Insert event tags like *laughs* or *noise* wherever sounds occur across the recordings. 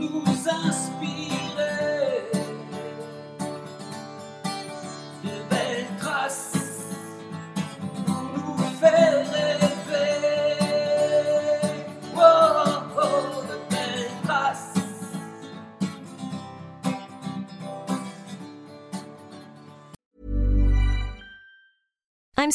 nous inspirer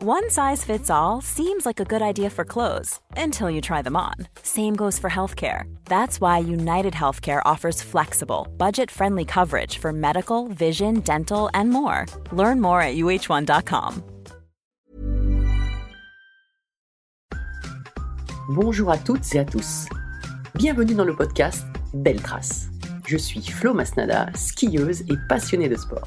One size fits all seems like a good idea for clothes until you try them on. Same goes for healthcare. That's why United Healthcare offers flexible, budget friendly coverage for medical, vision, dental, and more. Learn more at uh1.com. Bonjour à toutes et à tous. Bienvenue dans le podcast Belle Trace. Je suis Flo Masnada, skieuse et passionnée de sport.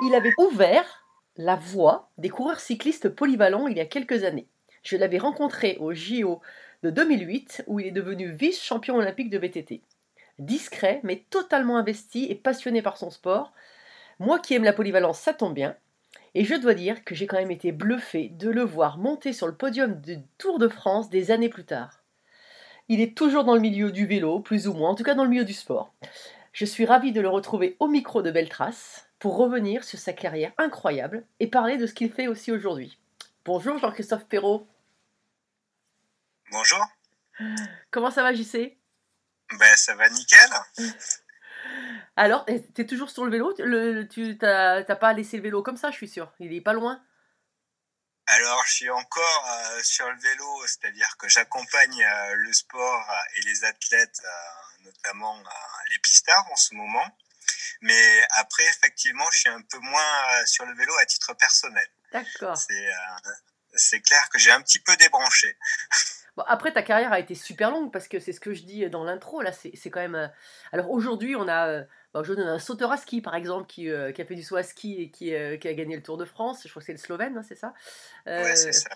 Il avait ouvert la voie des coureurs cyclistes polyvalents il y a quelques années. Je l'avais rencontré au JO de 2008 où il est devenu vice-champion olympique de VTT. Discret mais totalement investi et passionné par son sport. Moi qui aime la polyvalence, ça tombe bien. Et je dois dire que j'ai quand même été bluffé de le voir monter sur le podium du Tour de France des années plus tard. Il est toujours dans le milieu du vélo, plus ou moins, en tout cas dans le milieu du sport. Je suis ravie de le retrouver au micro de Belle Trace pour revenir sur sa carrière incroyable et parler de ce qu'il fait aussi aujourd'hui. Bonjour Jean-Christophe Perrault. Bonjour. Comment ça va JC Ben ça va nickel. *laughs* Alors, t'es toujours sur le vélo? Le, Tu t'as pas laissé le vélo comme ça, je suis sûr. Il est pas loin. Alors, je suis encore euh, sur le vélo, c'est-à-dire que j'accompagne euh, le sport et les athlètes, euh, notamment les pistards en ce moment. Mais après, effectivement, je suis un peu moins sur le vélo à titre personnel. D'accord. C'est clair que j'ai un petit peu débranché. *laughs* Bon, après, ta carrière a été super longue parce que c'est ce que je dis dans l'intro. Là, c'est quand même. Alors aujourd'hui, on a bah, Aujourd'hui, on a un sauteur à ski, par exemple, qui, euh, qui a fait du saut à ski et qui, euh, qui, a gagné le Tour de France. Je crois que c'est le Slovène, hein, c'est ça? Euh, c'est ça.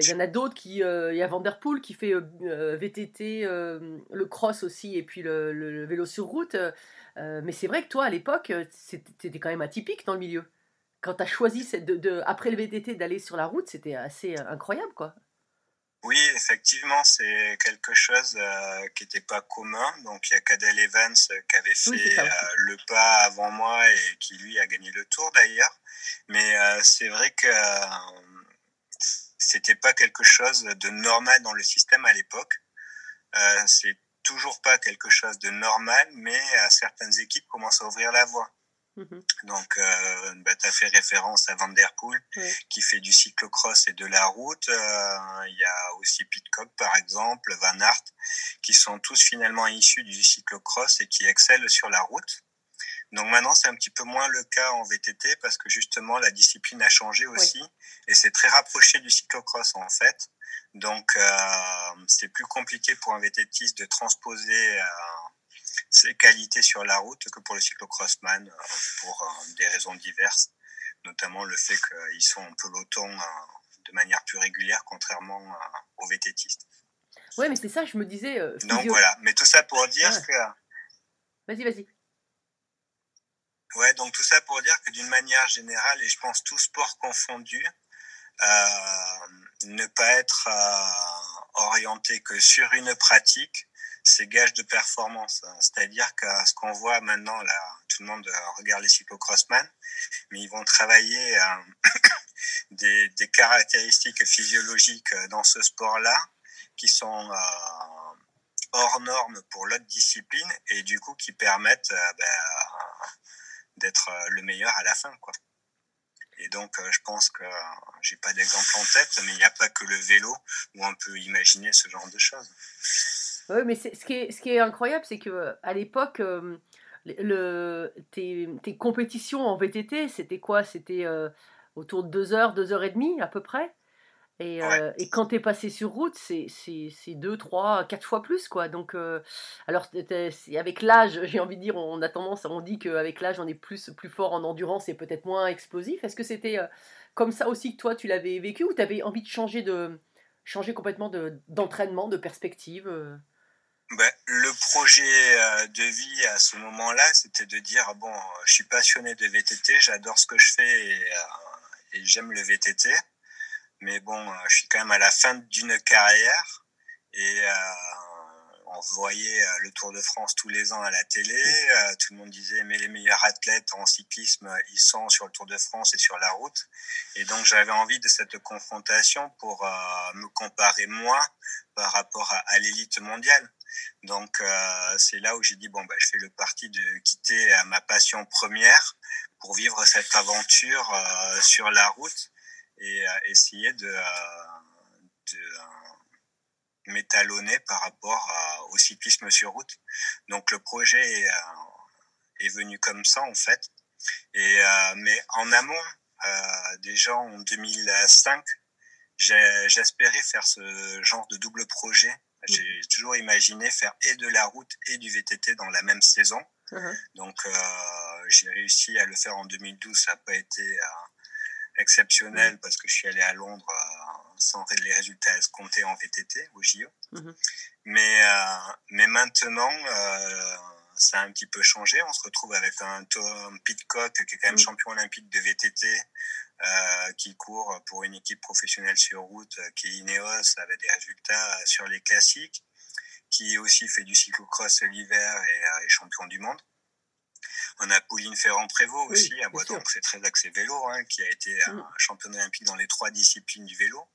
Il y en a d'autres qui. Il y a Van Der Poel qui fait VTT, le cross aussi, et puis le, le, vélo sur route. Mais c'est vrai que toi, à l'époque, c'était quand même atypique dans le milieu. Quand tu as choisi, de, de, après le VTT, d'aller sur la route, c'était assez incroyable, quoi. Oui, effectivement, c'est quelque chose euh, qui n'était pas commun. Donc, il y a Cadel Evans euh, qui avait fait euh, le pas avant moi et qui, lui, a gagné le tour d'ailleurs. Mais c'est vrai que c'était pas quelque chose de normal dans le système à l'époque. c'est toujours pas quelque chose de normal, mais certaines équipes commencent à ouvrir la voie. Mhm. Donc, euh, bah, tu as fait référence à Van Der Poel, qui fait du cyclocross et de la route. Euh, il y a aussi Pitcock, par exemple, Van Aert, qui sont tous finalement issus du cyclocross et qui excellent sur la route. Donc maintenant, c'est un petit peu moins le cas en VTT parce que justement, la discipline a changé aussi et c'est très rapproché du cyclocross en fait. Donc, euh, c'est plus compliqué pour un VTTiste de transposer euh, ses qualités sur la route que pour le cyclocrossman, euh, pour euh, des raisons diverses. notamment le fait qu'ils sont en peloton de manière plus régulière, contrairement aux vététistes. Ouais, mais c'est ça, je me disais. Donc voilà, mais tout ça pour dire que. Vas-y, vas-y. Ouais, donc tout ça pour dire que d'une manière générale, et je pense tout sport confondu, euh, ne pas être euh, orienté que sur une pratique, c'est gage de performance. C'est-à-dire que ce qu'on voit maintenant, là, tout le monde regarde les cyclocrossman, mais ils vont travailler euh, *coughs* des, caractéristiques physiologiques dans ce sport-là qui sont euh, hors normes pour l'autre discipline et du coup qui permettent euh, ben, d'être le meilleur à la fin. Quoi. Et donc, euh, je pense que j'ai pas d'exemple en tête, mais il n'y a pas que le vélo où on peut imaginer ce genre de choses. Oui, mais ce qui, est, ce qui est incroyable, c'est que à l'époque, euh, le, tes, tes, compétitions en VTT, c'était quoi? C'était euh, autour de 2 heures, 2 heures et demie à peu près? Et, euh, et, quand tu es passé sur route, c'est 2, 3, 4 fois plus. quoi. Donc, euh, alors, avec l'âge, j'ai envie de dire, on a tendance, on dit qu'avec l'âge, on est plus, plus fort en endurance et peut-être moins explosif. Est-ce que c'était euh, comme ça aussi que toi, tu l'avais vécu ou tu avais envie de changer, de, changer complètement d'entraînement, de, perspective ben, le projet de vie à ce moment-là, c'était de dire bon, je suis passionné de VTT, j'adore ce que je fais et, et j'aime le VTT mais bon, euh, je suis quand même à la fin d'une carrière et euh, on voyait euh, le Tour de France tous les ans à la télé. tout le monde disait mais les meilleurs athlètes en cyclisme, ils sont sur le Tour de France et sur la route. Et donc j'avais envie de cette confrontation pour me comparer moi par rapport à, l'élite mondiale. Donc c'est là où j'ai dit bon bah je fais le parti de quitter ma passion première pour vivre cette aventure sur la route et essayer de, euh, de euh, m'étalonner par rapport au cyclisme sur route. Donc le projet est, euh, est venu comme ça en fait. Et, mais en amont, déjà en 2005, j'espérais faire ce genre de double projet. Mmh. J'ai toujours imaginé faire et de la route et du VTT dans la même saison. Mmh. Donc j'ai réussi à le faire en 2012, ça n'a pas été exceptionnel parce que je suis allé à Londres euh, sans les résultats escomptés en VTT au JO. Mhm. Mais, euh, mais maintenant, euh, ça a un petit peu changé. On se retrouve avec un Tom Pitcock qui est quand même mhm. champion olympique de VTT, qui court pour une équipe professionnelle sur route, qui est Ineos, avec des résultats sur les classiques, qui aussi fait du cyclocross l'hiver et est champion du monde. On a Pauline Ferrand-Prévot aussi, à donc c'est très axé vélo, hein, qui a été mm. championne olympique dans les trois disciplines du vélo.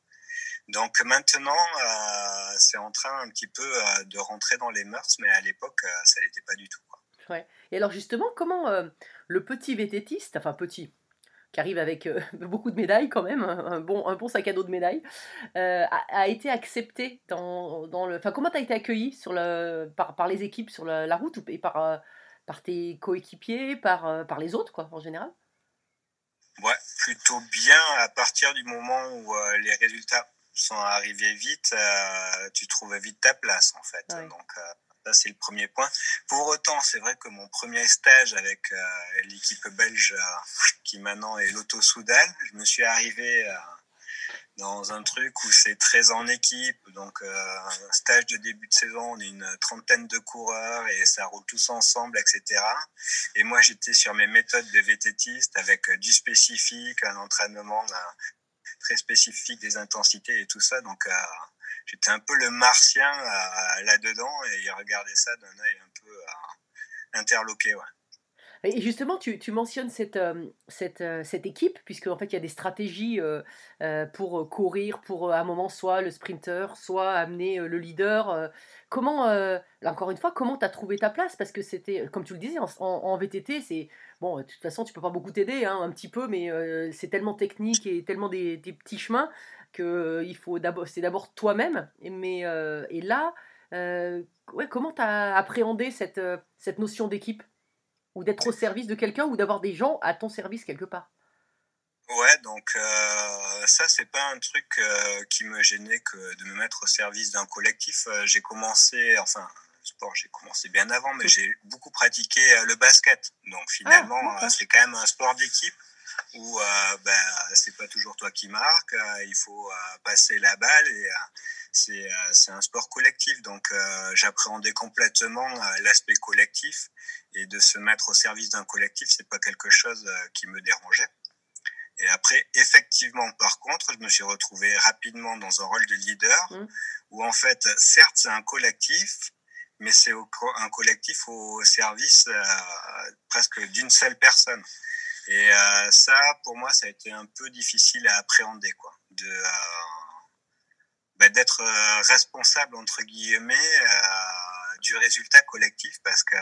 Donc maintenant, euh, c'est en train un petit peu euh, de rentrer dans les mœurs, mais à l'époque, euh, ça n'était pas du tout. Ouais. Et alors justement, comment le petit vététiste, enfin petit, qui arrive avec *laughs* beaucoup de médailles quand même, un bon, un bon sac à dos de médailles, a, été accepté dans, dans le... Enfin, comment tu as été accueilli sur le, par, par les équipes sur la, la route et par par tes coéquipiers, par, euh, par les autres, quoi, en général Ouais, plutôt bien. À partir du moment où euh, les résultats sont arrivés vite, euh, tu trouves vite ta place, en fait. Donc, ça, c'est le premier point. Pour autant, c'est vrai que mon premier stage avec l'équipe belge, qui maintenant est l'Auto Soudal, je me suis arrivé dans un truc où c'est très en équipe. Donc, euh, un stage de début de saison, on est une trentaine de coureurs et ça roule tous ensemble, etc. Et moi, j'étais sur mes méthodes de vététiste avec du spécifique, un entraînement euh, très spécifique des intensités et tout ça. Donc, euh, j'étais un peu le martien là-dedans et il regardait ça d'un œil un peu interloqué. Ouais. Et justement, tu, tu mentionnes cette, euh, cette, euh, cette, équipe, puisque en fait, il y a des stratégies euh, pour courir, pour à un moment soit le sprinter, soit amener le leader. comment, encore une fois, comment tu as trouvé ta place? Parce que c'était, comme tu le disais, en, VTT, c'est. Bon, de toute façon, tu peux pas beaucoup t'aider, hein, un petit peu, mais c'est tellement technique et tellement des, petits chemins que il faut d'abord, c'est d'abord toi-même. Mais et là, comment tu as appréhendé cette, cette notion d'équipe? Ou d'être au service de quelqu'un ou d'avoir des gens à ton service quelque part. Ouais, donc euh, ça c'est pas un truc euh, qui me gênait que de me mettre au service d'un collectif. Euh, j'ai commencé, enfin, le sport j'ai commencé bien avant, mais j'ai beaucoup pratiqué le basket. Donc finalement, ah, c'est quand même un sport d'équipe. où ben, c'est pas toujours toi qui marques, il faut passer la balle et c'est un sport collectif. Donc j'appréhendais complètement l'aspect collectif et de se mettre au service d'un collectif, c'est pas quelque chose qui me dérangeait. Et après, effectivement, par contre, je me suis retrouvé rapidement dans un rôle de leader mmh. où en fait, certes, c'est un collectif, mais c'est un collectif au service euh, presque d'une seule personne. Et euh, ça, pour moi, ça a été un peu difficile à appréhender, quoi, de euh, bah, d'être responsable entre guillemets du résultat collectif, parce que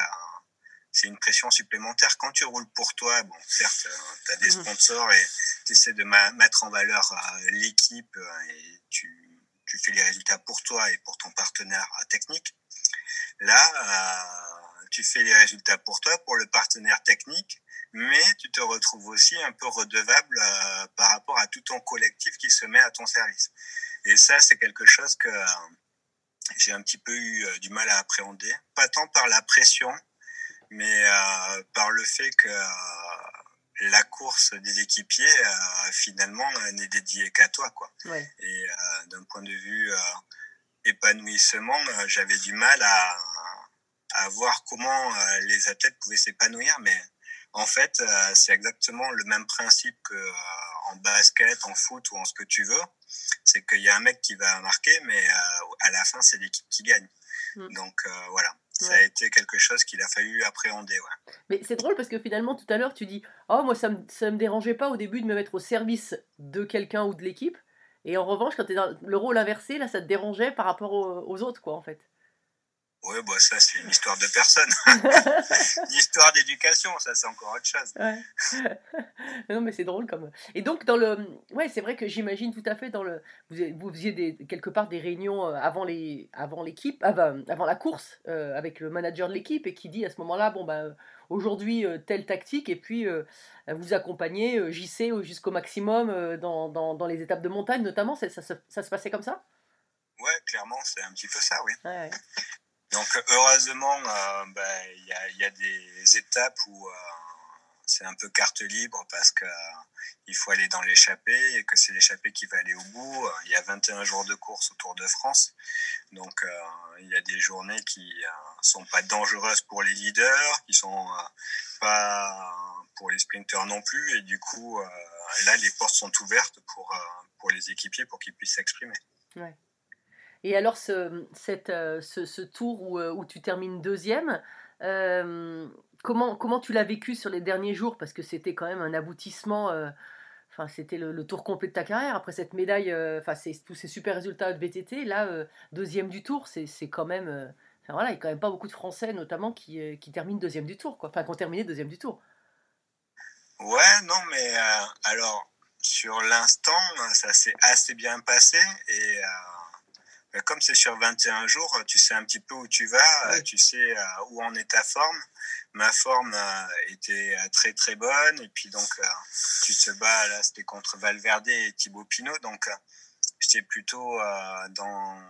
c'est une pression supplémentaire. Quand tu roules pour toi, bon, certes, tu as des mmh. sponsors et tu essaies de mettre en valeur l'équipe et tu, tu fais les résultats pour toi et pour ton partenaire technique. Là, euh, tu fais les résultats pour toi, pour le partenaire technique, mais tu te retrouves aussi un peu redevable euh, par rapport à tout ton collectif qui se met à ton service. Et ça, c'est quelque chose que euh, j'ai un petit peu eu du mal à appréhender, pas tant par la pression, mais par le fait que la course des équipiers finalement n'est dédiée qu'à toi, quoi. Et d'un point de vue épanouissement, euh, j'avais du mal à, à voir comment euh, les athlètes pouvaient s'épanouir, mais en fait, euh, c'est exactement le même principe que en basket, en foot ou en ce que tu veux. C'est qu'il y a un mec qui va marquer, mais à la fin, c'est l'équipe qui gagne. Mm. Donc voilà, ça a été quelque chose qu'il a fallu appréhender. Ouais. Mais c'est drôle parce que finalement, tout à l'heure, tu dis Oh, moi, ça me, ça me dérangeait pas au début de me mettre au service de quelqu'un ou de l'équipe. Et en revanche, quand tu es dans le rôle inversé, là, ça te dérangeait par rapport aux, autres, quoi, en fait. Oui, bah ça, c'est une histoire de personne. *laughs* une histoire d'éducation, ça, c'est encore autre chose. *laughs* non, mais c'est drôle comme. Et donc, dans le. Ouais, c'est vrai que j'imagine tout à fait dans le. Vous, faisiez des, quelque part des réunions euh, avant les, avant l'équipe, avant, avant la course, euh, avec le manager de l'équipe, et qui dit à ce moment-là, bon, bah, aujourd'hui, euh, telle tactique, et puis vous accompagnez JC jusqu'au maximum dans, dans, dans, les étapes de montagne, notamment. Ça, ça, ça, se passait comme ça? Ouais, clairement, c'est un petit peu ça, oui. Ouais, donc heureusement, euh, ben, il y, a, des étapes où euh, c'est un peu carte libre parce que euh, faut aller dans l'échappée et que c'est l'échappée qui va aller au bout. Il y a 21 jours de course autour de France, donc il y a des journées qui sont pas dangereuses pour les leaders, qui sont pas pour les sprinteurs non plus, et du coup là les portes sont ouvertes pour pour les équipiers pour qu'ils puissent s'exprimer. Ouais. Et alors, ce, cette, euh, ce, tour où, euh, où, tu termines deuxième, euh, comment, comment tu l'as vécu sur les derniers jours? Parce que c'était quand même un aboutissement. C'était le, tour complet de ta carrière. Après cette médaille, tous ces super résultats de VTT, là, deuxième du tour, c'est quand même. Enfin, voilà, il n'y a quand même pas beaucoup de Français, notamment, qui, qui terminent deuxième du tour, quoi. Enfin, qui ont terminé deuxième du tour. Ouais, non, mais alors, sur l'instant, ça s'est assez bien passé. Et euh, comme c'est sur 21 jours, tu sais un petit peu où tu vas, euh, tu sais euh, où en est ta forme. Ma forme était très très bonne et puis donc tu te bats là, c'était contre Valverde et Thibaut Pinot, donc j'étais plutôt dans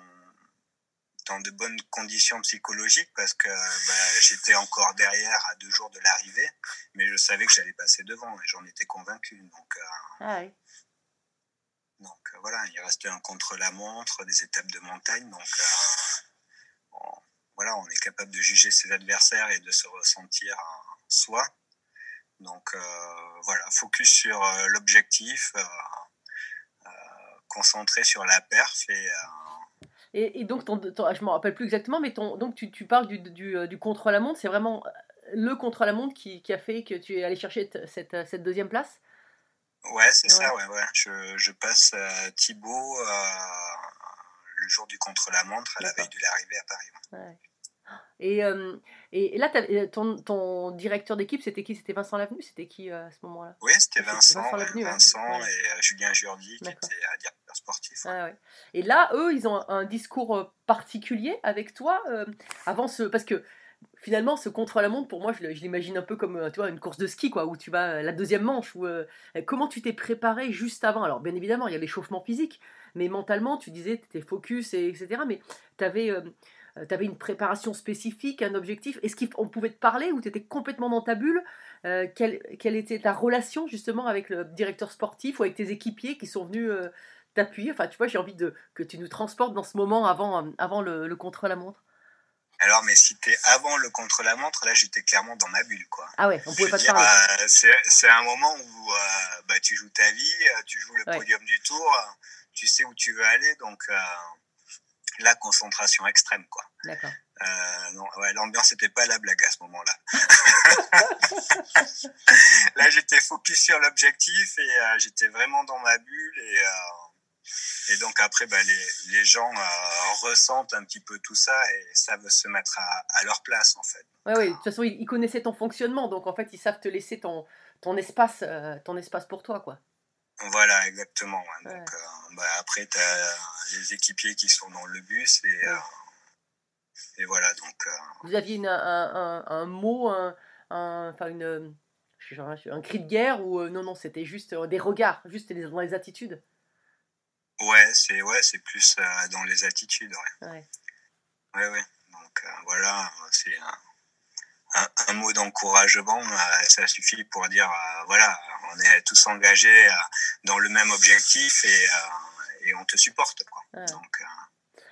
dans de bonnes conditions psychologiques parce que bah, j'étais encore derrière à deux jours de l'arrivée, mais je savais que j'allais passer devant et j'en étais convaincu. Donc, ah oui. Euh, voilà, il reste un contre-la-montre, des étapes de montagne. Donc euh, voilà, on est capable de juger ses adversaires et de se ressentir soi. Donc euh, voilà, focus sur l'objectif, concentré sur la perf et et, donc, ton, je ne me rappelle plus exactement, mais donc tu, tu parles du, du, du contre-la-montre, c'est vraiment le contre-la-montre qui, qui, a fait que tu es allé chercher cette, cette deuxième place? Ouais, c'est ça, ouais, ouais. Je, je passe euh, Thibaut euh, le jour du contre-la-montre à la veille de l'arrivée à Paris. Ouais. Et, euh, et, là, ton, ton directeur d'équipe, c'était qui? C'était Vincent Lavenu? C'était qui à ce moment-là? Oui, c'était Vincent, Vincent, hein. et Julien Jurdi qui était directeur sportif. Ah, ouais. Et là, eux, ils ont un, discours particulier avec toi avant ce. Parce que finalement, ce contre-la-montre, pour moi, je, l'imagine un peu comme euh, tu vois, une course de ski, quoi, où tu vas euh, la deuxième manche. Euh, comment tu t'es préparé juste avant? Alors, bien évidemment, il y a l'échauffement physique, mais mentalement, tu disais, tu étais focus, et, etc. Mais tu avais. une préparation spécifique, un objectif Est-ce qu'on pouvait te parler ou tu étais complètement dans ta bulle? Quelle, était ta relation justement avec le directeur sportif ou avec tes équipiers qui sont venus t'appuyer? Enfin, tu vois, j'ai envie que tu nous transportes dans ce moment avant, avant le, le contre-la-montre. Alors, mais si t'es avant le contre-la-montre, là, j'étais clairement dans ma bulle, quoi. Ah ouais, on pouvait pas te parler. Euh, c'est un moment où euh, bah, tu joues ta vie, euh, tu joues le podium du tour, tu sais où tu veux aller, donc la concentration extrême, quoi. D'accord. ouais, l'ambiance n'était pas la blague à ce moment-là. *laughs* *laughs* là, j'étais focus sur l'objectif et j'étais vraiment dans ma bulle et et donc après, bah, les, les gens euh, ressentent un petit peu tout ça et savent se mettre à, à leur place en fait. Oui, oui, de toute façon, ils, connaissaient ton fonctionnement, donc en fait, ils savent te laisser ton, ton, espace, euh, ton espace pour toi. quoi. Voilà, exactement. Donc, euh, bah, après, tu as les équipiers qui sont dans le bus et, et voilà. Donc, Vous aviez un, un, un, mot, un, enfin une, un cri de guerre ou non, non, c'était juste des regards, juste dans les attitudes? Ouais, c'est ouais, c'est plus euh, dans les attitudes. Ouais. Ouais, ouais. ouais. Donc euh, voilà, c'est un, un, mot d'encouragement, euh, ça suffit pour dire voilà, on est tous engagés dans le même objectif et, et on te supporte. Quoi. Donc,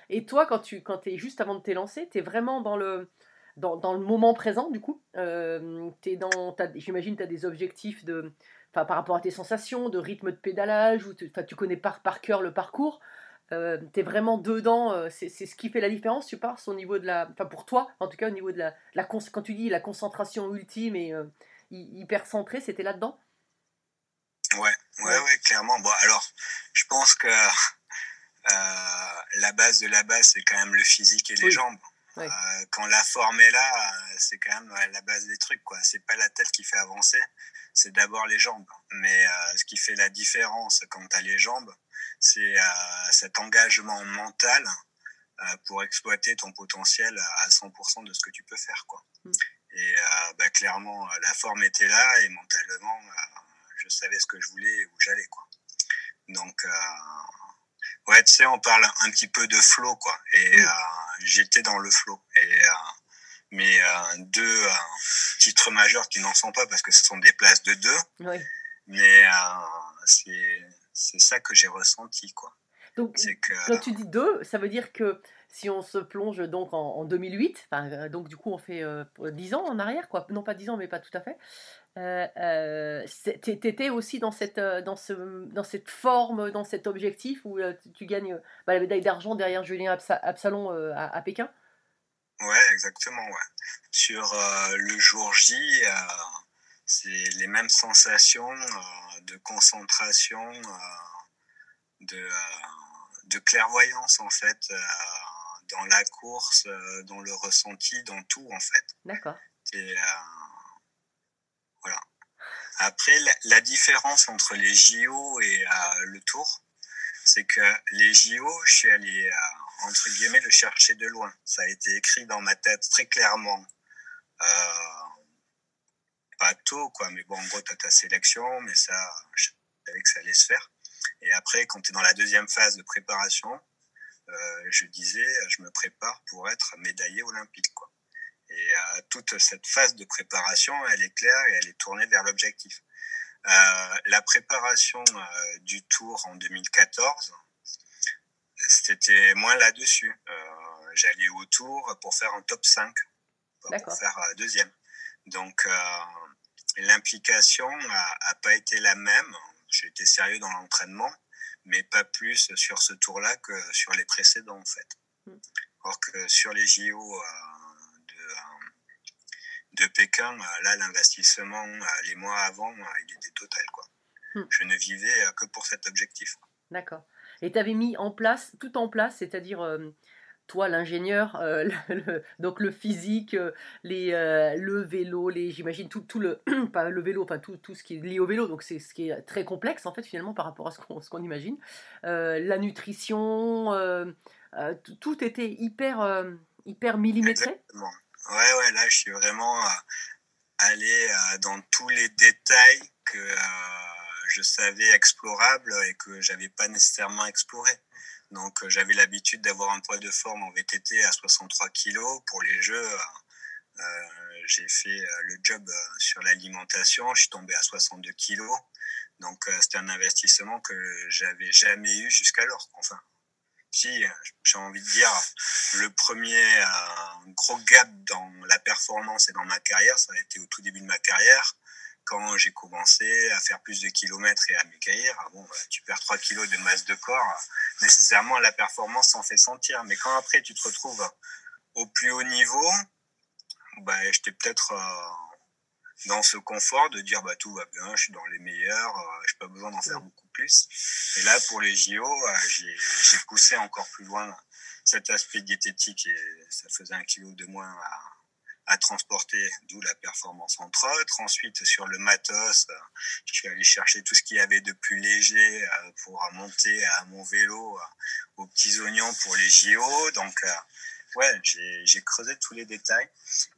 et toi, quand tu quand es juste avant de t'élancer, tu es vraiment dans le, dans, dans, le moment présent, du coup? Euh, J'imagine tu as des objectifs de, par rapport à tes sensations, de rythme de pédalage, ou tu, tu connais par, par cœur le parcours, euh, tu es vraiment dedans, euh, c'est ce qui fait la différence, tu penses, au niveau de la. Enfin, pour toi, en tout cas, au niveau de la. la quand tu dis la concentration ultime et euh, hyper centrée, c'était là-dedans? Ouais, ouais, ouais, clairement. Bon, alors, je pense que la base de la base, c'est quand même le physique et les jambes. Quand la forme est là, c'est quand même la base des trucs, quoi. C'est pas la tête qui fait avancer, c'est d'abord les jambes. Mais euh, ce qui fait la différence quand tu as les jambes, c'est euh, cet engagement mental euh, pour exploiter ton potentiel à 100% de ce que tu peux faire. Quoi. Mm. Et bah, clairement, la forme était là et mentalement, je savais ce que je voulais et où j'allais. Quoi. Donc, ouais, tu sais, on parle un petit peu de flow, quoi. Et mm. j'étais dans le flow. Et mais euh, deux euh, titres majeurs qui n'en sont pas parce que ce sont des places de deux. Oui. Mais euh, c'est ça que j'ai ressenti. Quoi. Donc, que, quand tu dis deux, ça veut dire que si on se plonge donc en, 2008, donc du coup on fait euh, 10 ans en arrière, quoi. non pas 10 ans mais pas tout à fait, euh, tu étais aussi dans cette, dans, ce, dans cette forme, dans cet objectif où tu, gagnes bah, la médaille d'argent derrière Julien Absalon à, à Pékin? Ouais, exactement. Ouais. Sur euh, le jour J, euh, c'est les mêmes sensations euh, de concentration, de, de clairvoyance en fait, dans la course, dans le ressenti, dans tout en fait. D'accord. Après, la, différence entre les JO et le Tour, c'est que les JO, je suis allé entre guillemets, le chercher de loin. Ça a été écrit dans ma tête très clairement. Euh, pas tôt, quoi, mais bon, en gros, tu as ta sélection, mais ça, je savais que ça allait se faire. Et après, quand tu es dans la deuxième phase de préparation, euh, je disais, je me prépare pour être médaillé olympique, quoi. Et euh, toute cette phase de préparation, elle est claire et elle est tournée vers l'objectif. Euh, la préparation euh, du tour en 2014, c'était moins là-dessus. J'allais au tour pour faire un top 5, pour faire deuxième. Donc, l'implication n'a pas été la même. J'ai été sérieux dans l'entraînement, mais pas plus sur ce tour-là que sur les précédents, en fait. Mm. Or que sur les JO de, Pékin, là, l'investissement, les mois avant, il était total, quoi. Mm. Je ne vivais que pour cet objectif. D'accord. Et tu avais mis en place, tout en place, c'est-à-dire euh, toi l'ingénieur, euh, *laughs* donc le physique, euh, les, le vélo, les, j'imagine tout, tout le, *clears throat* pas le vélo, enfin tout, tout ce qui est lié au vélo, donc c'est ce qui est très complexe en fait finalement par rapport à ce qu'on, ce qu'on imagine. la nutrition, tout était hyper, hyper millimétré. Exactement. Ouais, ouais, là je suis vraiment allé dans tous les détails que je savais explorable et que j'avais pas nécessairement exploré. Donc euh, j'avais l'habitude d'avoir un poids de forme en VTT à 63 kg. Pour les jeux, euh, j'ai fait le job sur l'alimentation, je suis tombé à 62 kg. Donc c'était un investissement que j'avais jamais eu jusqu'alors. Enfin, si j'ai envie de dire, le premier gros gap dans la performance et dans ma carrière, ça a été au tout début de ma carrière quand j'ai commencé à faire plus de kilomètres et à m'écaillir, ah bon, bah, tu perds 3 kilos de masse de corps, nécessairement la performance s'en fait sentir. Mais quand après tu te retrouves au plus haut niveau, bah, j'étais peut-être euh, dans ce confort de dire bah, tout va bien, je suis dans les meilleurs, euh, je n'ai pas besoin d'en faire beaucoup Et là, pour les JO, euh, j'ai poussé encore plus loin cet aspect diététique et ça faisait un kilo de moins à à transporter, d'où la performance entre autres. Ensuite, sur le matos, euh, je suis allé chercher tout ce qu'il y avait de plus léger euh, pour monter à mon vélo aux petits oignons pour les JO. Donc, ouais, j'ai creusé tous les détails.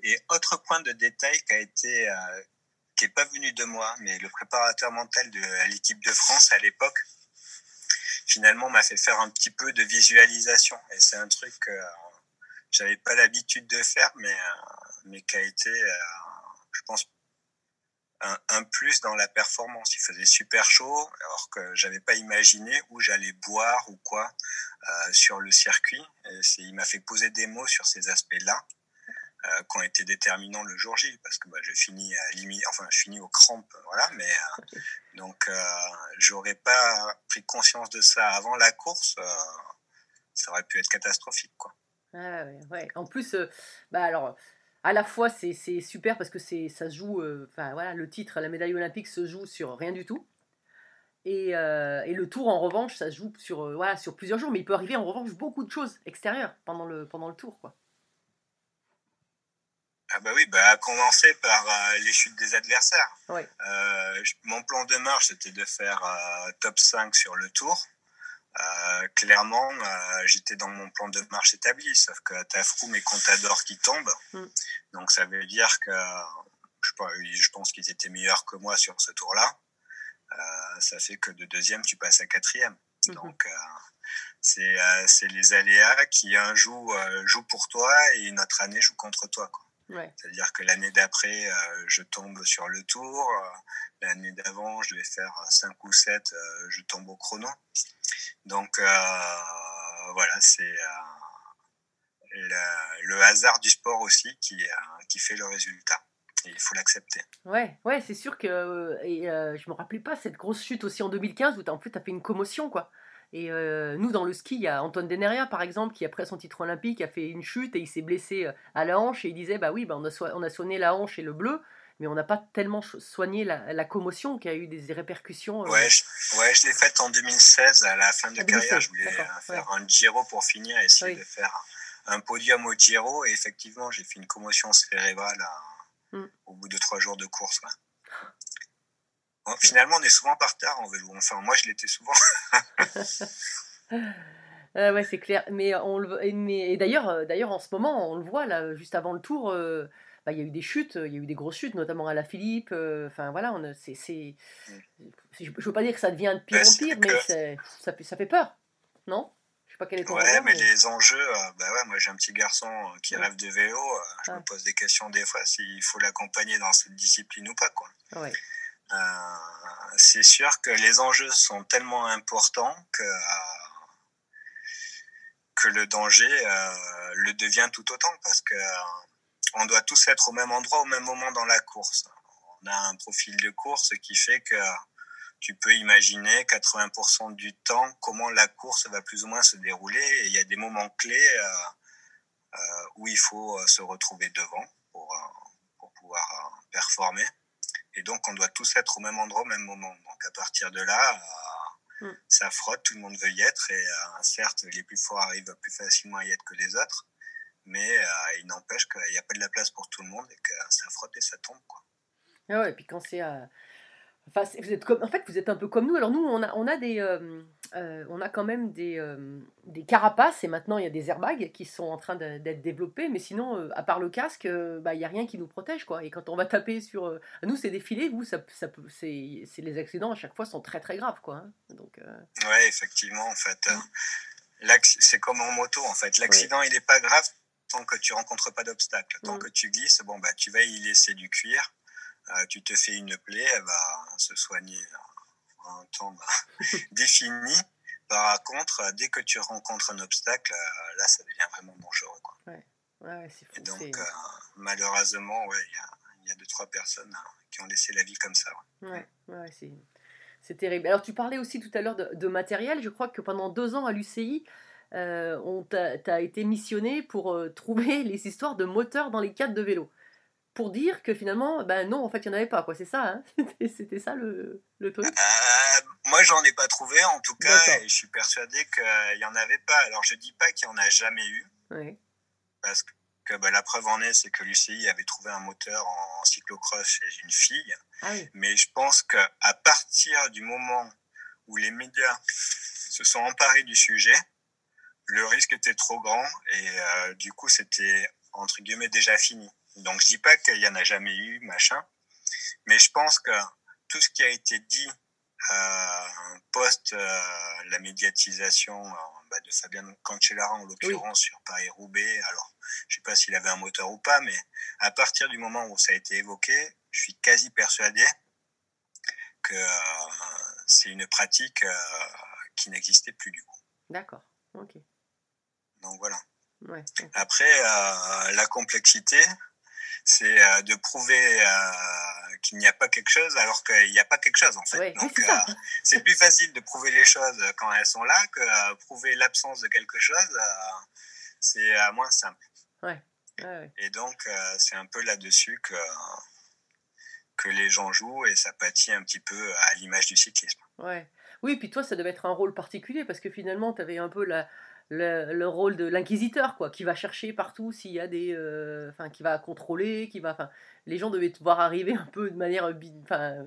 Et autre point de détail qui a été, qui est pas venu de moi, mais le préparateur mental de l'équipe de France à l'époque, finalement m'a fait faire un petit peu de visualisation. Et c'est un truc que j'avais pas l'habitude de faire, mais mais qui a été, euh, je pense, un, plus dans la performance. Il faisait super chaud, alors que j'avais pas imaginé où j'allais boire ou quoi euh, sur le circuit. Et il m'a fait poser des mots sur ces aspects-là. Euh, qui ont été déterminants le jour J parce que bah, je finis à limite enfin je finis aux crampes voilà mais *laughs* donc j'aurais pas pris conscience de ça avant la course ça aurait pu être catastrophique quoi ah ouais, ouais. en plus bah alors à la fois c'est super parce que c'est ça se joue, euh, enfin voilà, le titre, la médaille olympique se joue sur rien du tout. Et, euh, et le tour en revanche, ça se joue sur, euh, voilà, sur plusieurs jours, mais il peut arriver en revanche beaucoup de choses extérieures pendant le, pendant le tour. Quoi. Ah bah oui, bah à commencer par les chutes des adversaires. mon plan de marche, c'était de faire top 5 sur le tour. Euh, clairement, euh, j'étais dans mon plan de marche établi, sauf que t'as Froome et Contador qui tombent. Mm. Donc ça veut dire que je, je pense qu'ils étaient meilleurs que moi sur ce tour-là. Euh, ça fait que de deuxième, tu passes à quatrième. Mm-hmm. Donc c'est les aléas qui un jour jouent pour toi et une autre année jouent contre toi. C'est-à-dire que l'année d'après, je tombe sur le tour. L'année d'avant, je devais faire 5 ou 7, je tombe au chrono. Donc euh, voilà, c'est euh, le, hasard du sport aussi qui, euh, qui fait le résultat. Et il faut l'accepter. Ouais, ouais, c'est sûr que et, je me rappelais pas cette grosse chute aussi en 2015 où as, en fait tu as fait une commotion quoi. Et nous, dans le ski, il y a Antoine Deneria, par exemple, qui, après son titre olympique, a fait une chute et il s'est blessé à la hanche. Et il disait Bah oui, bah on, a on a sonné la hanche et le bleu mais on n'a pas tellement soigné la, commotion qui a eu des répercussions. Euh. Ouais, je, ouais, je l'ai faite en 2016 à la fin de carrière. Je voulais faire un Giro pour finir, essayer de faire un podium au Giro. Et effectivement, j'ai fait une commotion cérébrale mm. au bout de trois jours de course. Finalement, on est souvent par terre en vélo. Enfin, moi, je l'étais souvent. *laughs* *laughs* Euh, ouais, c'est clair. Mais on le, mais, et d'ailleurs, euh, d'ailleurs, en ce moment, on le voit là, juste avant le tour. Bah, il y a eu des chutes, il y a eu des grosses chutes, notamment à la Philippe. Euh, enfin voilà, on c'est, c'est, je veux pas dire que ça devient de pire en pire, mais ça, ça fait peur, non? Je sais pas quel est ton Ouais, mais, les enjeux, euh, bah ouais, moi j'ai un petit garçon euh, qui rêve de vélo, je me ah. pose des questions des fois s'il faut l'accompagner dans cette discipline ou pas, quoi. Ouais. C'est sûr que les enjeux sont tellement importants que que le danger le devient tout autant parce que on doit tous être au même endroit au même moment dans la course. On a un profil de course qui fait que tu peux imaginer 80% du temps comment la course va plus ou moins se dérouler. Et il y a des moments clés euh, euh, où il faut euh, se retrouver devant pour, pour pouvoir performer. Et donc, on doit tous être au même endroit au même moment. Donc, à partir de là, mm. ça frotte, tout le monde veut y être. Et certes, les plus forts arrivent plus facilement à y être que les autres mais euh, il n'empêche qu'il n'y a pas de la place pour tout le monde et que ça frotte et ça tombe. Quoi. Ah ouais, et puis quand c'est. Euh, enfin, vous êtes comme... En fait, vous êtes un peu comme nous. Alors, nous, on a, on a, des, euh, on a quand même des, des carapaces et maintenant, il y a des airbags qui sont en train d'être développés. Mais sinon, à part le casque, bah, il n'y a rien qui nous protège. Quoi. Et quand on va taper sur. Nous, c'est des filets. Vous, ça, ça c'est les accidents à chaque fois sont très très graves. Quoi, hein. Donc, Ouais, effectivement. En fait, c'est comme en moto en fait. L'accident, il n'est pas grave tant que tu rencontres pas d'obstacle. Tant que tu glisses, bon, bah, tu vas y laisser du cuir. Euh, tu te fais une plaie, elle va se soigner en un temps *laughs* bah, défini. Par contre, dès que tu rencontres un obstacle, euh, là, ça devient vraiment dangereux. Quoi. Ouais. Ouais, c'est fou, Et donc, euh, malheureusement, il ouais, y, y, a deux, trois personnes hein, qui ont laissé la vie comme ça. Ouais, ouais, c'est. C'est terrible. Alors, tu parlais aussi tout à l'heure de, de, matériel. Je crois que pendant deux ans à l'UCI, euh, on t'a été missionné pour euh, trouver *laughs* les histoires de moteurs dans les cadres de vélo. Pour dire que finalement, ben non, en fait, il n'y en avait pas, quoi. C'est ça, hein *laughs* C'était ça le, le truc euh, Moi, j'en ai pas trouvé, en tout cas, et je suis persuadé qu'il n'y en avait pas. Alors, je dis pas qu'il n'y en a jamais eu. Parce que bah, la preuve en est, c'est que l'UCI avait trouvé un moteur en, en cyclocross chez une fille. Ah oui. Mais je pense qu'à partir du moment où les médias se sont emparés du sujet, le risque était trop grand et euh, du coup c'était entre guillemets déjà fini. Donc je dis pas qu'il y en a jamais eu machin, mais je pense que tout ce qui a été dit euh, post euh, la médiatisation euh, bah, de Fabien Cancellara en l'occurrence oui. sur Paris Roubaix. Alors je sais pas s'il avait un moteur ou pas, mais à partir du moment où ça a été évoqué, je suis quasi persuadé que c'est une pratique qui n'existait plus du coup. D'accord. Ok. Donc voilà. Ouais, okay. Après, la complexité, c'est euh, de prouver euh, qu'il n'y a pas quelque chose alors qu'il n'y a pas quelque chose en fait. Donc oui, c'est plus facile de prouver les choses quand elles sont là que prouver l'absence de quelque chose, c'est moins simple. Ouais. Ouais, Et donc c'est un peu là-dessus que que les gens jouent et ça pâtit un petit peu à l'image du cyclisme. Ouais. Oui, puis toi, ça devait être un rôle particulier parce que finalement, tu avais un peu la, le, le, rôle de l'inquisiteur, quoi, qui va chercher partout s'il y a des, euh, enfin, qui va contrôler, qui va, enfin, les gens devaient te voir arriver un peu de manière, enfin,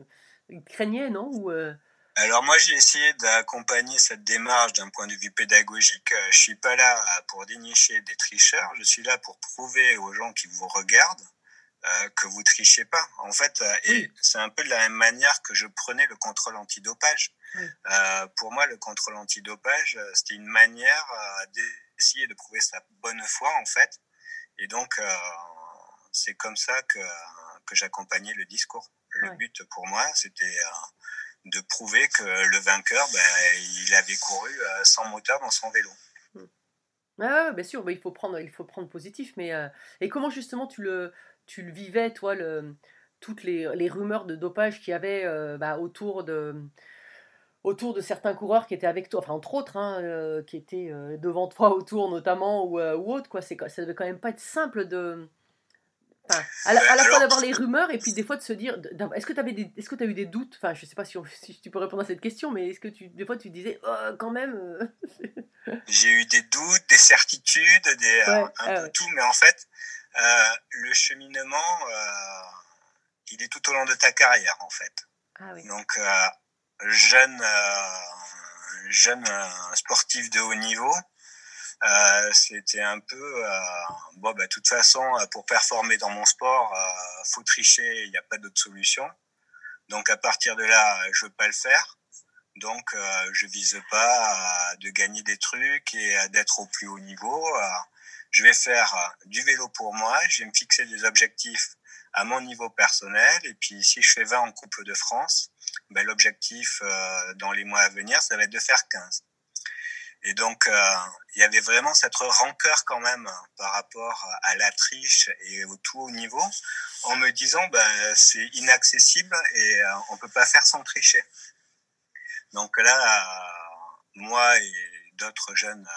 craignaient, non Ou euh... Alors moi, j'ai essayé d'accompagner cette démarche d'un point de vue pédagogique. Je suis pas là pour dénicher des tricheurs. Je suis là pour prouver aux gens qui vous regardent euh, que vous trichez pas. En fait, euh, et c'est un peu de la même manière que je prenais le contrôle antidopage. Oui. Euh, pour moi, le contrôle antidopage, c'était une manière d'essayer de prouver sa bonne foi, en fait. Et donc, c'est comme ça que, que j'accompagnais le discours. Le but pour moi, c'était de prouver que le vainqueur, ben, il avait couru sans moteur dans son vélo. Ouais, ouais, bien sûr, bah, il faut prendre, il faut prendre positif. Mais et comment justement tu le, tu le vivais, toi, le, toutes les, les rumeurs de dopage qu'il y avait euh, bah, autour de, autour de certains coureurs qui étaient avec toi, enfin entre autres, hein, euh, qui étaient euh, devant toi *laughs* autour notamment ou, euh, ou autre, quoi. C'est, ça devait quand même pas être simple de, enfin, à la, à la fois d'avoir les rumeurs et puis des fois de se dire, est-ce que tu avais des, est-ce que tu as eu des doutes, enfin, je sais pas si, on- si tu peux répondre à cette question, mais est-ce que tu, des fois tu disais, oh, quand même. *laughs* J'ai eu des doutes, des certitudes, des, Ouais, un ah peu ouais. tout, mais en fait, euh, le cheminement, euh, il est tout au long de ta carrière, en fait. Ah oui. Donc, euh, jeune, euh, jeune euh, sportif de haut niveau, euh, c'était un peu, euh, bon, bah, de toute façon, pour performer dans mon sport, faut tricher, il n'y a pas d'autre solution. Donc, à partir de là, je veux pas le faire. Donc, euh, je vise pas à de gagner des trucs et à d'être au plus haut niveau. Je vais faire euh, du vélo pour moi. Je vais me fixer des objectifs à mon niveau personnel. Et puis, si je fais 20 en Coupe de France, ben, l'objectif euh, dans les mois à venir, ça va être de faire 15. Et donc, euh, il y avait vraiment cette rancœur quand même par rapport à la triche et au tout haut niveau, en me disant, ben, c'est inaccessible et euh, on peut pas faire sans tricher. Donc là, euh, moi et d'autres jeunes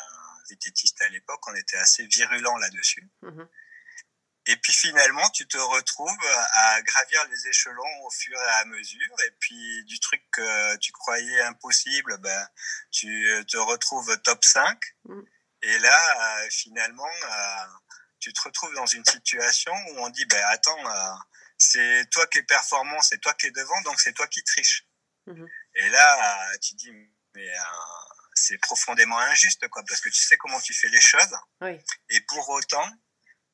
à l'époque, on était assez virulents là-dessus. Mhm. Et puis finalement, tu te retrouves à gravir les échelons au fur et à mesure. Et puis du truc que tu croyais impossible, ben, tu te retrouves top 5. Mm. Et là, euh, finalement, euh, tu te retrouves dans une situation où on dit, ben attends, euh, c'est toi qui es performant, c'est toi qui es devant, donc c'est toi qui triches. Mhm. Et là, tu dis, mais c'est profondément injuste, quoi, parce que tu sais comment tu fais les choses. Oui. Et pour autant,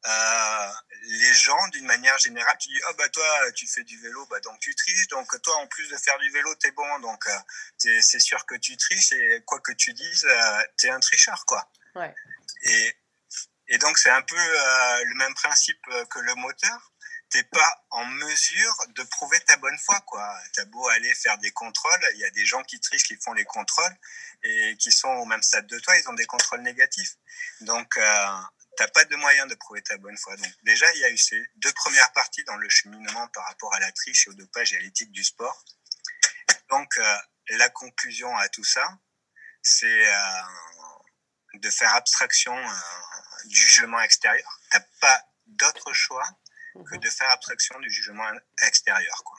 euh, les gens, d'une manière générale, tu dis, oh bah toi, tu fais du vélo, bah donc tu triches, donc toi, en plus de faire du vélo, t'es bon, donc euh, c'est sûr que tu triches, et quoi que tu dises, euh, t'es un tricheur, quoi. Ouais. Et, et donc, c'est un peu euh, le même principe que le moteur. T'es pas en mesure de prouver ta bonne foi, quoi. T'as beau aller faire des contrôles, il y a des gens qui trichent, qui font les contrôles, et qui sont au même stade de toi, ils ont des contrôles négatifs. Donc, t'as pas de moyen de prouver ta bonne foi. Donc déjà, il y a eu ces deux premières parties dans le cheminement par rapport à la triche et au dopage et à l'éthique du sport. Donc euh, la conclusion à tout ça, c'est euh, de faire abstraction euh, du jugement extérieur. T'as pas d'autre choix que de faire abstraction du jugement extérieur. Quoi.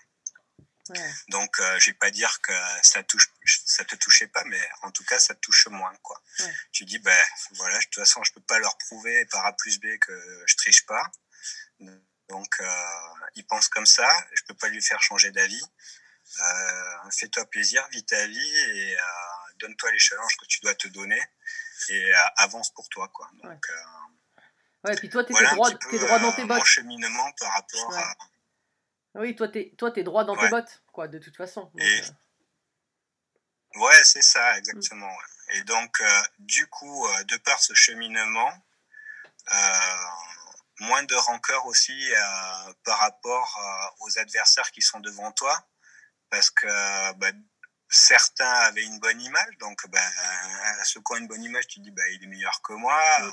Donc, euh, je vais pas dire que ça touche, ça te touchait pas, mais en tout cas, ça te touche moins, quoi. Tu dis, ben voilà, de toute façon, je peux pas leur prouver par A plus B que je triche pas. Donc, euh, ils pensent comme ça. Je peux pas lui faire changer d'avis. Euh, Fais-toi plaisir, vis ta vie et euh, donne-toi les challenges que tu dois te donner et euh, avance pour toi, quoi. Donc, ouais. Ouais, puis toi, tu es droit, droit dans tes bottes. Mon cheminement par rapport à oui, toi, t'es, toi, es droit dans tes bottes, quoi, de toute façon. Euh. Ouais, c'est ça, exactement. Et donc, euh, du coup, euh, de par ce cheminement, moins de rancœur aussi par rapport aux adversaires qui sont devant toi, parce que bah, certains avaient une bonne image, donc bah, ceux qui ont une bonne image, tu dis, bah, il est meilleur que moi. Mm.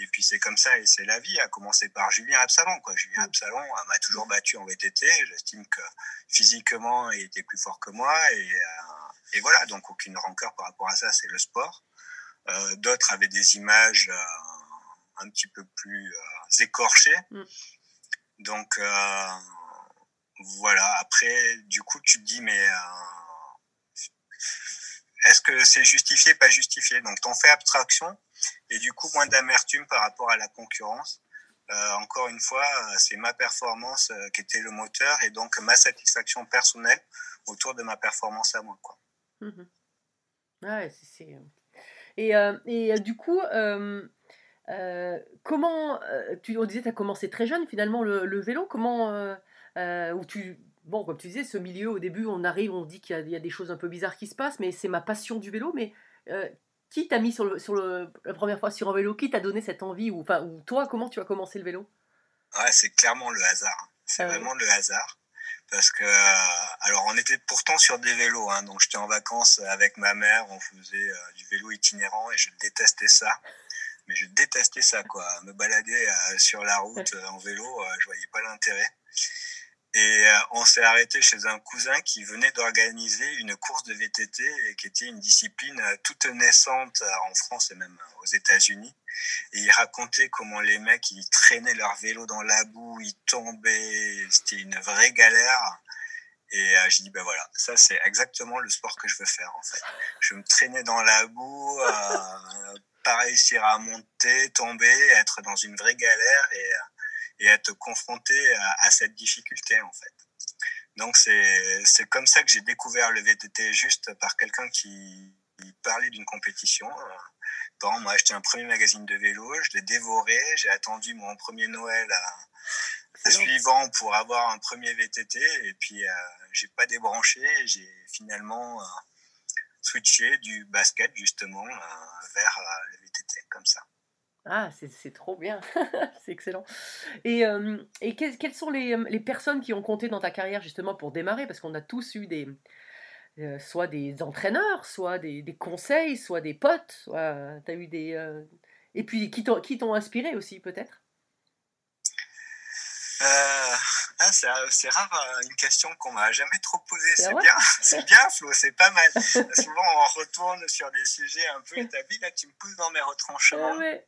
Et puis c'est comme ça et c'est la vie, à commencer par Julien Absalon. Quoi. Julien mm. Absalon m'a toujours battu en VTT. J'estime que physiquement, il était plus fort que moi. Et, euh, et voilà, donc aucune rancœur par rapport à ça, c'est le sport. Euh, D'autres avaient des images euh, un petit peu plus écorchées. Mm. Donc voilà, après, du coup, tu te dis, mais est-ce que c'est justifié, pas justifié? Donc t'en fais abstraction et du coup moins d'amertume par rapport à la concurrence. Euh, encore une fois, euh, c'est ma performance euh, qui était le moteur et donc ma satisfaction personnelle autour de ma performance à moi. Quoi. Mmh ouais, c'est, et, et du coup, comment tu on disait tu as commencé très jeune finalement le, vélo comment où tu bon comme tu disais ce milieu au début on arrive on dit qu'il y, a des choses un peu bizarres qui se passent mais c'est ma passion du vélo mais qui t'a mis sur, le, sur le, la première fois sur un vélo? Qui t'a donné cette envie ou, enfin, ou toi, comment tu as commencé le vélo? Ouais, c'est clairement le hasard. C'est ah vraiment le hasard. Parce que, euh, alors, on était pourtant sur des vélos. Hein, donc, j'étais en vacances avec ma mère. On faisait euh, du vélo itinérant et je détestais ça. Mais je détestais ça, quoi. Me balader euh, sur la route en vélo, je voyais pas l'intérêt. Et euh, on s'est arrêté chez un cousin qui venait d'organiser une course de VTT et qui était une discipline euh, toute naissante euh, en France et même aux États-Unis. Et il racontait comment les mecs ils traînaient leur vélo dans la boue, ils tombaient, c'était une vraie galère. Et euh, j'ai dit ben voilà, ça c'est exactement le sport que je veux faire en fait. Je me traîner dans la boue, euh, *laughs* pas réussir à monter, tomber, être dans une vraie galère et et être confronté à, cette difficulté en fait. Donc c'est comme ça que j'ai découvert le VTT juste par quelqu'un qui parlait d'une compétition. Bon, moi, acheté un premier magazine de vélo, je l'ai dévoré, j'ai attendu mon premier Noël à, suivant pour avoir un premier VTT et puis euh, j'ai pas débranché, j'ai finalement euh, switché du basket justement euh, vers le VTT. Ah, c'est trop bien, *laughs* c'est excellent. Et, euh, et quelles sont les, les, personnes qui ont compté dans ta carrière justement pour démarrer? Parce qu'on a tous eu des, euh, soit des entraîneurs, soit des, des, conseils, soit des potes, soit as eu des... Euh, et puis qui t'ont inspiré aussi peut-être? Ah, c'est rare une question qu'on m'a jamais trop posée. C'est bien, *laughs* c'est bien, Flo, c'est pas mal. *laughs* Souvent, on retourne sur des sujets un peu établis. Là, tu me pousses dans mes retranchements. ouais.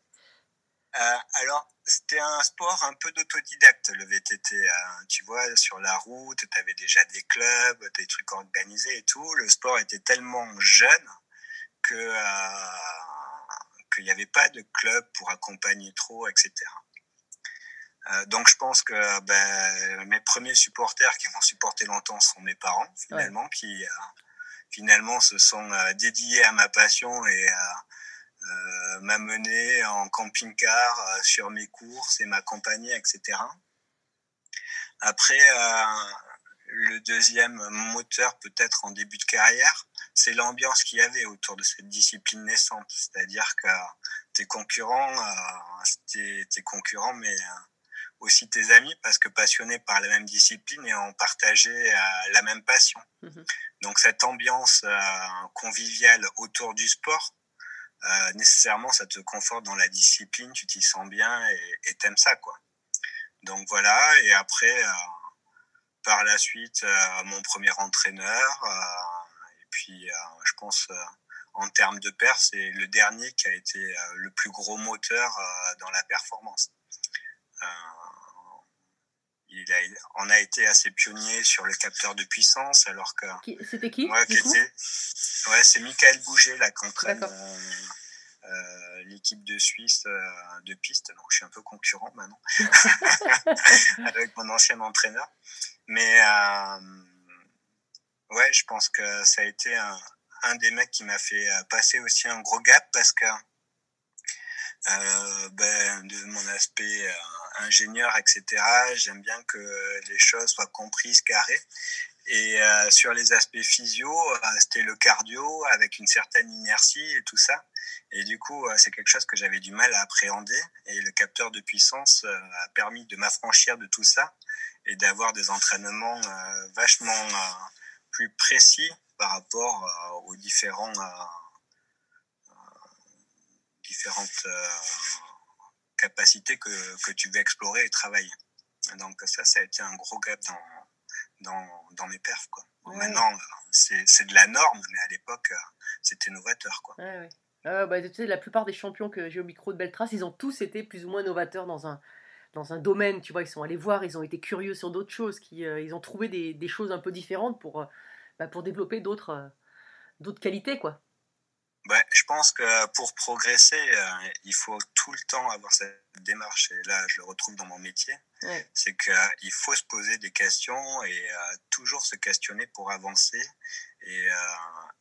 Euh, alors, c'était un sport un peu d'autodidacte, le VTT. Hein. Tu vois, sur la route, tu avais déjà des clubs, des trucs organisés et tout. Le sport était tellement jeune que euh, qu'il n'y avait pas de club pour accompagner trop, etc. Euh, donc je pense que ben, mes premiers supporters qui m'ont supporté longtemps sont mes parents, finalement, qui finalement se sont dédiés à ma passion et m'amener en camping-car sur mes courses et m'accompagner, etc. Après, le deuxième moteur peut-être en début de carrière, c'est l'ambiance qu'il y avait autour de cette discipline naissante. C'est-à-dire que tes concurrents, euh, tes, concurrents, mais euh, aussi tes amis, parce que passionnés par la même discipline et ont partagé euh, la même passion. Mhm. Donc cette ambiance conviviale autour du sport, nécessairement, ça te conforte dans la discipline, tu t'y sens bien et t'aimes ça, quoi. Donc voilà, et après par la suite euh, mon premier entraîneur. Euh, et puis, euh, je pense, en termes de paire, c'est le dernier qui a été le plus gros moteur dans la performance. Il a, on a été assez pionnier sur le capteur de puissance, alors que. C'était qui, Ouais, c'est Michael Bouget là qui entraîne euh, l'équipe de Suisse de piste. Donc je suis un peu concurrent maintenant *laughs* avec mon ancien entraîneur. Mais euh, ouais, je pense que ça a été un, un des mecs qui m'a fait euh, passer aussi un gros gap parce que euh, ben, de mon aspect euh, ingénieur, etc., j'aime bien que les choses soient comprises, carrées. Et euh, sur les aspects physio, euh, c'était le cardio avec une certaine inertie et tout ça. Et du coup, c'est quelque chose que j'avais du mal à appréhender. Et le capteur de puissance a permis de m'affranchir de tout ça et d'avoir des entraînements euh, vachement euh, plus précis par rapport euh, aux différents différentes capacités que, que tu veux explorer et travailler. Donc ça, ça a été un gros gap dans, dans, dans mes perfs. Quoi. Maintenant, c'est de la norme, mais à l'époque, c'était novateur. Quoi. Ouais, ouais. bah, tu sais, la plupart des champions que j'ai au micro de Beltras, ils ont tous été plus ou moins novateurs dans un, dans un domaine, tu vois, ils sont allés voir, ils ont été curieux sur d'autres choses, qui, euh, ils ont trouvé des, des, choses un peu différentes pour, euh, bah, pour développer d'autres euh, d'autres qualités, quoi. Ouais, je pense que pour progresser, il faut tout le temps avoir cette démarche, et là je le retrouve dans mon métier, c'est qu'il faut se poser des questions et toujours se questionner pour avancer et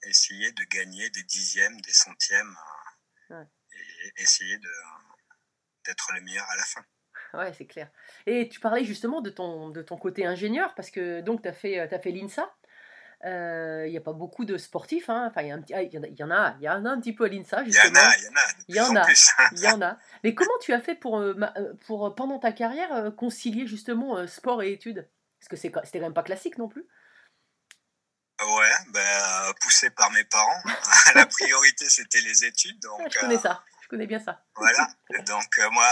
essayer de gagner des dixièmes, des centièmes, et essayer d'être le meilleur à la fin ouais, c'est clair. Et tu parlais justement de ton, de ton côté ingénieur, parce que donc tu as fait, as fait l'INSA. Euh, il n'y a pas beaucoup de sportifs, hein. enfin, il y, en a, il y en a un petit peu à l'INSA, justement. Il y en a, il y en a. Il y en a. Mais comment tu as fait pour, euh, euh, pour pendant ta carrière, concilier justement sport et études? Parce que c'était quand même pas classique non plus. Ouais, ben, poussé par mes parents. *laughs* La priorité, c'était les études. Donc, je connais ça, je connais bien ça. Voilà, *laughs* donc moi,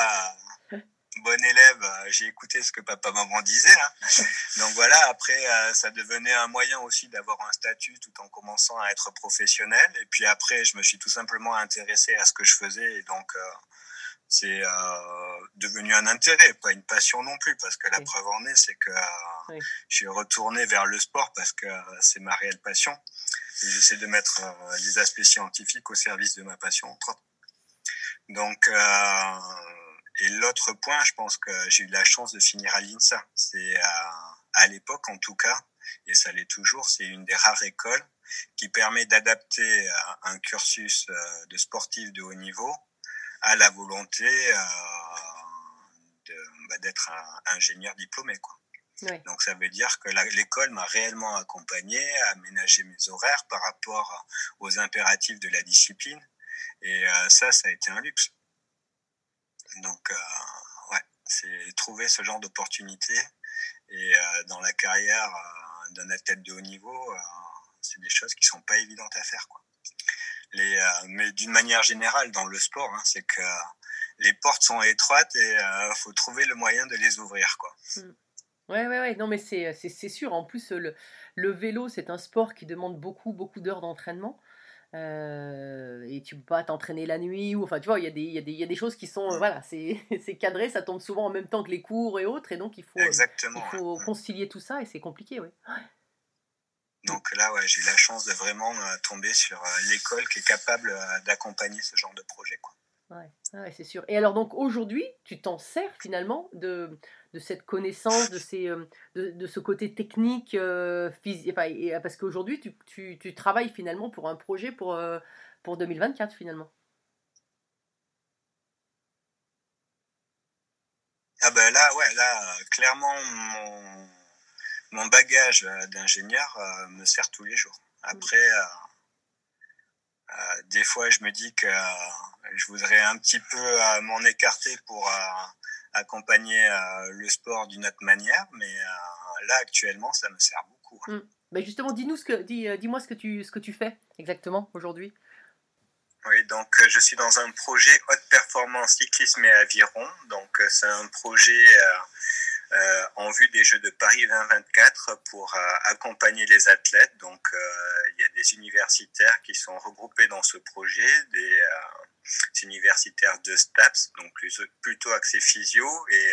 bon élève, euh, j'ai écouté ce que papa maman disait. Hein. *laughs* Donc voilà, après euh, ça devenait un moyen aussi d'avoir un statut tout en commençant à être professionnel. Et puis après, je me suis tout simplement intéressé à ce que je faisais et donc euh, c'est devenu un intérêt, pas une passion non plus, parce que la preuve en est, c'est que je suis retourné vers le sport parce que c'est ma réelle passion. Et j'essaie de mettre les aspects scientifiques au service de ma passion, entre autres. Donc et l'autre point, je pense que j'ai eu la chance de finir à l'INSA. C'est à, à l'époque, en tout cas, et ça l'est toujours, c'est une des rares écoles qui permet d'adapter un cursus euh, de sportif de haut niveau à la volonté euh, bah, d'être un ingénieur diplômé. Quoi. Donc ça veut dire que l'école m'a réellement accompagné à aménager mes horaires par rapport aux impératifs de la discipline. Et euh, ça, ça a été un luxe. Donc, euh, ouais, c'est trouver ce genre d'opportunité. Et euh, dans la carrière euh, d'un athlète de haut niveau, c'est des choses qui sont pas évidentes à faire. Mais d'une manière générale, dans le sport, hein, c'est que les portes sont étroites et il faut trouver le moyen de les ouvrir. Quoi. Mmh. Ouais, ouais, ouais, non, mais c'est, c'est, sûr. En plus, le, le vélo, c'est un sport qui demande beaucoup, beaucoup d'heures d'entraînement. Euh, et tu peux pas t'entraîner la nuit ou enfin tu vois il y a des il y a des, y a des choses qui sont euh, voilà c'est *laughs* c'est cadré ça tombe souvent en même temps que les cours et autres et donc il faut il faut concilier tout ça et c'est compliqué oui donc là ouais j'ai eu la chance de vraiment euh, tomber sur l'école qui est capable d'accompagner ce genre de projet quoi. Ouais, c'est sûr. Et alors donc aujourd'hui tu t'en sers finalement de de cette connaissance, de, ces, euh, de, de ce côté technique, euh, physique, euh, parce qu'aujourd'hui, tu, tu, tu, travailles finalement pour un projet pour, euh, pour 2024 finalement. Ah ben là, ouais, là, clairement, mon, mon bagage d'ingénieur me sert tous les jours. Après, des fois, je me dis que je voudrais un petit peu m'en écarter pour accompagner le sport d'une autre manière, mais là, actuellement, ça me sert beaucoup. Mmh. Ben justement, dis-nous ce que, dis, dis-moi ce que tu, ce que tu fais exactement aujourd'hui. Oui, donc euh, je suis dans un projet haute performance cyclisme et aviron. Donc euh, c'est un projet euh, en vue des Jeux de Paris 2024 pour accompagner les athlètes. Donc il y a des universitaires qui sont regroupés dans ce projet, des universitaires de STAPS, donc plutôt axés physio, et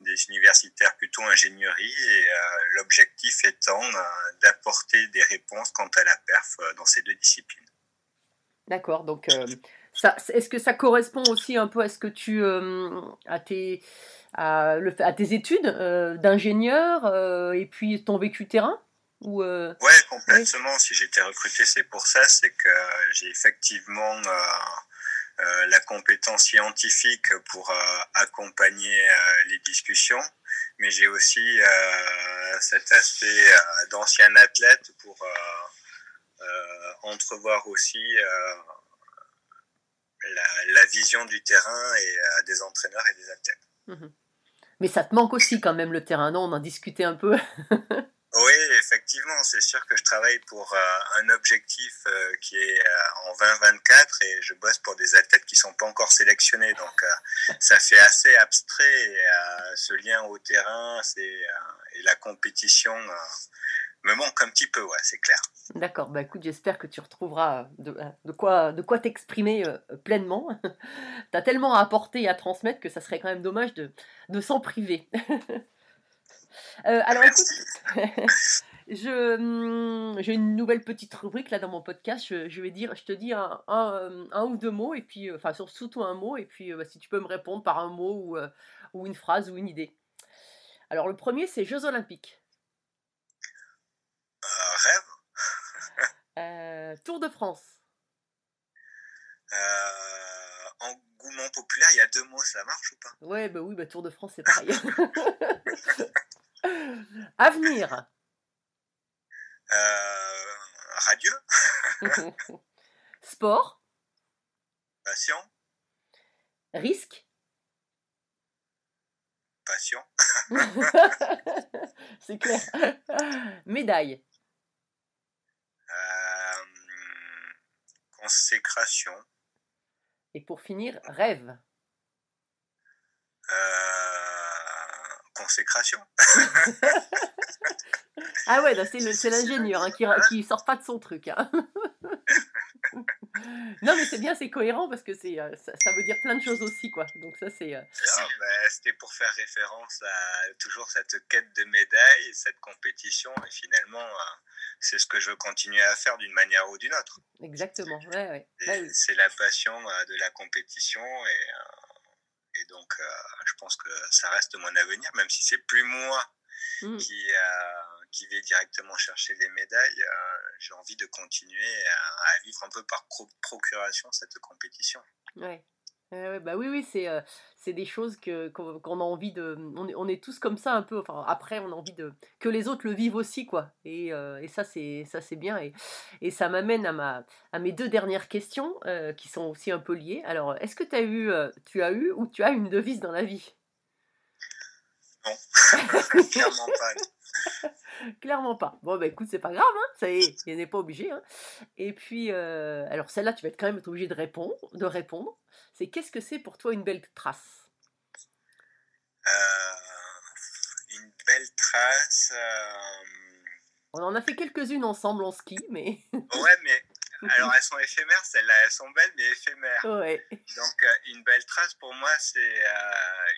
des universitaires plutôt ingénierie. Et l'objectif étant d'apporter des réponses quant à la perf dans ces deux disciplines. D'accord, donc euh, est-ce que ça correspond aussi un peu à ce que tu euh, à tes à, tes études euh, d'ingénieur et puis ton vécu terrain? Ou Ouais, complètement. Si j'étais recruté, c'est pour ça, c'est que j'ai effectivement la compétence scientifique pour accompagner les discussions, mais j'ai aussi cet aspect d'ancien athlète pour euh, entrevoir aussi euh, la, vision du terrain et euh, des entraîneurs et des athlètes. Mhm. Mais ça te manque aussi quand même le terrain, non? On en discutait un peu. *laughs* oui, effectivement, c'est sûr que je travaille pour un objectif qui est en 2024 et je bosse pour des athlètes qui sont pas encore sélectionnés. Donc ça fait assez abstrait ce lien au terrain et la compétition me manque un petit peu, c'est clair. D'accord, bah écoute, j'espère que tu retrouveras de, quoi de quoi t'exprimer euh, pleinement. *laughs* tu as tellement à apporter et à transmettre que ça serait quand même dommage de, de s'en priver. *laughs* euh, alors écoute, *laughs* je, hum, j'ai une nouvelle petite rubrique là dans mon podcast. Je, vais dire, je te dis un, un, un, ou deux mots, et puis, euh, enfin surtout un mot, et puis bah, si tu peux me répondre par un mot ou, euh, ou une phrase ou une idée. Alors le premier, c'est Jeux Olympiques. rêve. *laughs* Euh, Tour de France. Euh, engouement populaire, il y a deux mots, ça marche ou pas? Ouais, bah oui, bah Tour de France, c'est pareil. *laughs* Avenir. Euh, radieux. *laughs* Sport. Passion. Risque. Passion. *laughs* c'est clair. Médaille. consécration. Et pour finir, rêve. Euh, consécration. *laughs* ah ouais, c'est l'ingénieur hein, qui, qui sort pas de son truc. Hein. *laughs* non mais c'est bien, c'est cohérent parce que c'est euh, ça, veut dire plein de choses aussi quoi. Donc ça c'est. Euh, c'était pour faire référence à toujours cette quête de médaille, cette compétition et finalement c'est ce que je veux continuer à faire d'une manière ou d'une autre. Exactement, ouais, bah C'est la passion euh, de la compétition et, euh, et donc euh, je pense que ça reste mon avenir, même si c'est plus moi mmh. qui, qui vais directement chercher les médailles. J'ai envie de continuer à, vivre un peu par procuration cette compétition. Ouais bah oui, oui, c'est c'est des choses que qu'on a envie de. On est, on est, tous comme ça un peu. Enfin, après, on a envie de que les autres le vivent aussi, quoi. Et, et ça, c'est bien. Et, et ça m'amène à ma à mes deux dernières questions qui sont aussi un peu liées. Alors, est-ce que as eu, tu as eu ou tu as une devise dans la vie? Non, *laughs* clairement pas. *laughs* Clairement pas. Bon, bah écoute, c'est pas grave, hein, ça y est, il n'est pas obligé. Hein. Et puis, euh, alors celle-là, tu vas être quand même obligé de répondre. De répondre. C'est qu'est-ce que c'est pour toi une belle trace? Euh, Une belle trace. Euh, On en a fait quelques-unes ensemble en ski, mais. *laughs* ouais, mais alors elles sont éphémères, celles-là, elles sont belles, mais éphémères. Ouais. Donc, une belle trace pour moi, c'est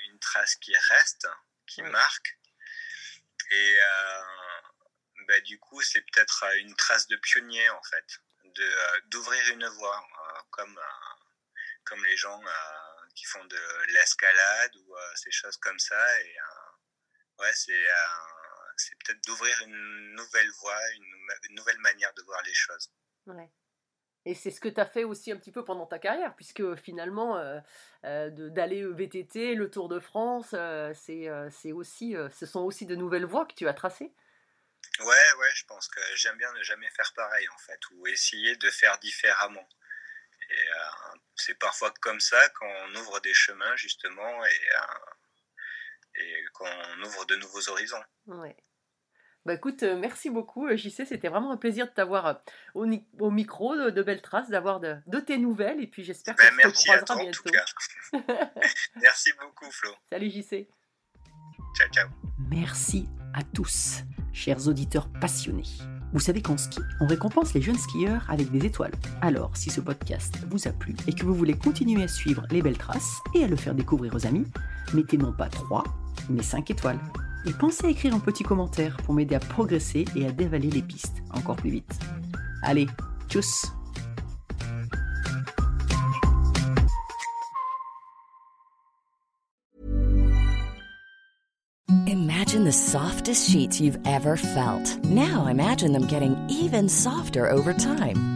une trace qui reste, qui marque et euh, bah, du coup, c'est peut-être euh, une trace de pionnier, en fait, euh, d'ouvrir une voie, comme, comme les gens qui font de l'escalade ou ces choses comme ça. Et ouais, c'est c'est peut-être d'ouvrir une nouvelle voie, une, nouvelle manière de voir les choses. Et c'est ce que tu as fait aussi un petit peu pendant ta carrière, puisque finalement, euh, euh, d'aller au VTT, le Tour de France, euh, c'est aussi, ce sont aussi de nouvelles voies que tu as tracées. Ouais, ouais, je pense que j'aime bien ne jamais faire pareil, en fait, ou essayer de faire différemment. Et c'est parfois comme ça qu'on ouvre des chemins, justement, et, et qu'on ouvre de nouveaux horizons. Ouais. Bah écoute, euh, merci beaucoup euh, JC, c'était vraiment un plaisir de t'avoir euh, au, au, micro de, Belles Traces, d'avoir de, tes nouvelles et puis j'espère ben, qu'on se croisera bientôt. *laughs* merci beaucoup Flo. Salut JC. Ciao ciao. Merci à tous, chers auditeurs passionnés. Vous savez qu'en ski, on récompense les jeunes skieurs avec des étoiles. Alors, si ce podcast vous a plu et que vous voulez continuer à suivre les belles traces et à le faire découvrir aux amis, mettez non pas 3, mais 5 étoiles et pensez à écrire un petit commentaire pour m'aider à progresser et à dévaler les pistes encore plus vite. Allez, tchuss Imagine the softest sheets you've ever felt. Now imagine them getting even softer over time.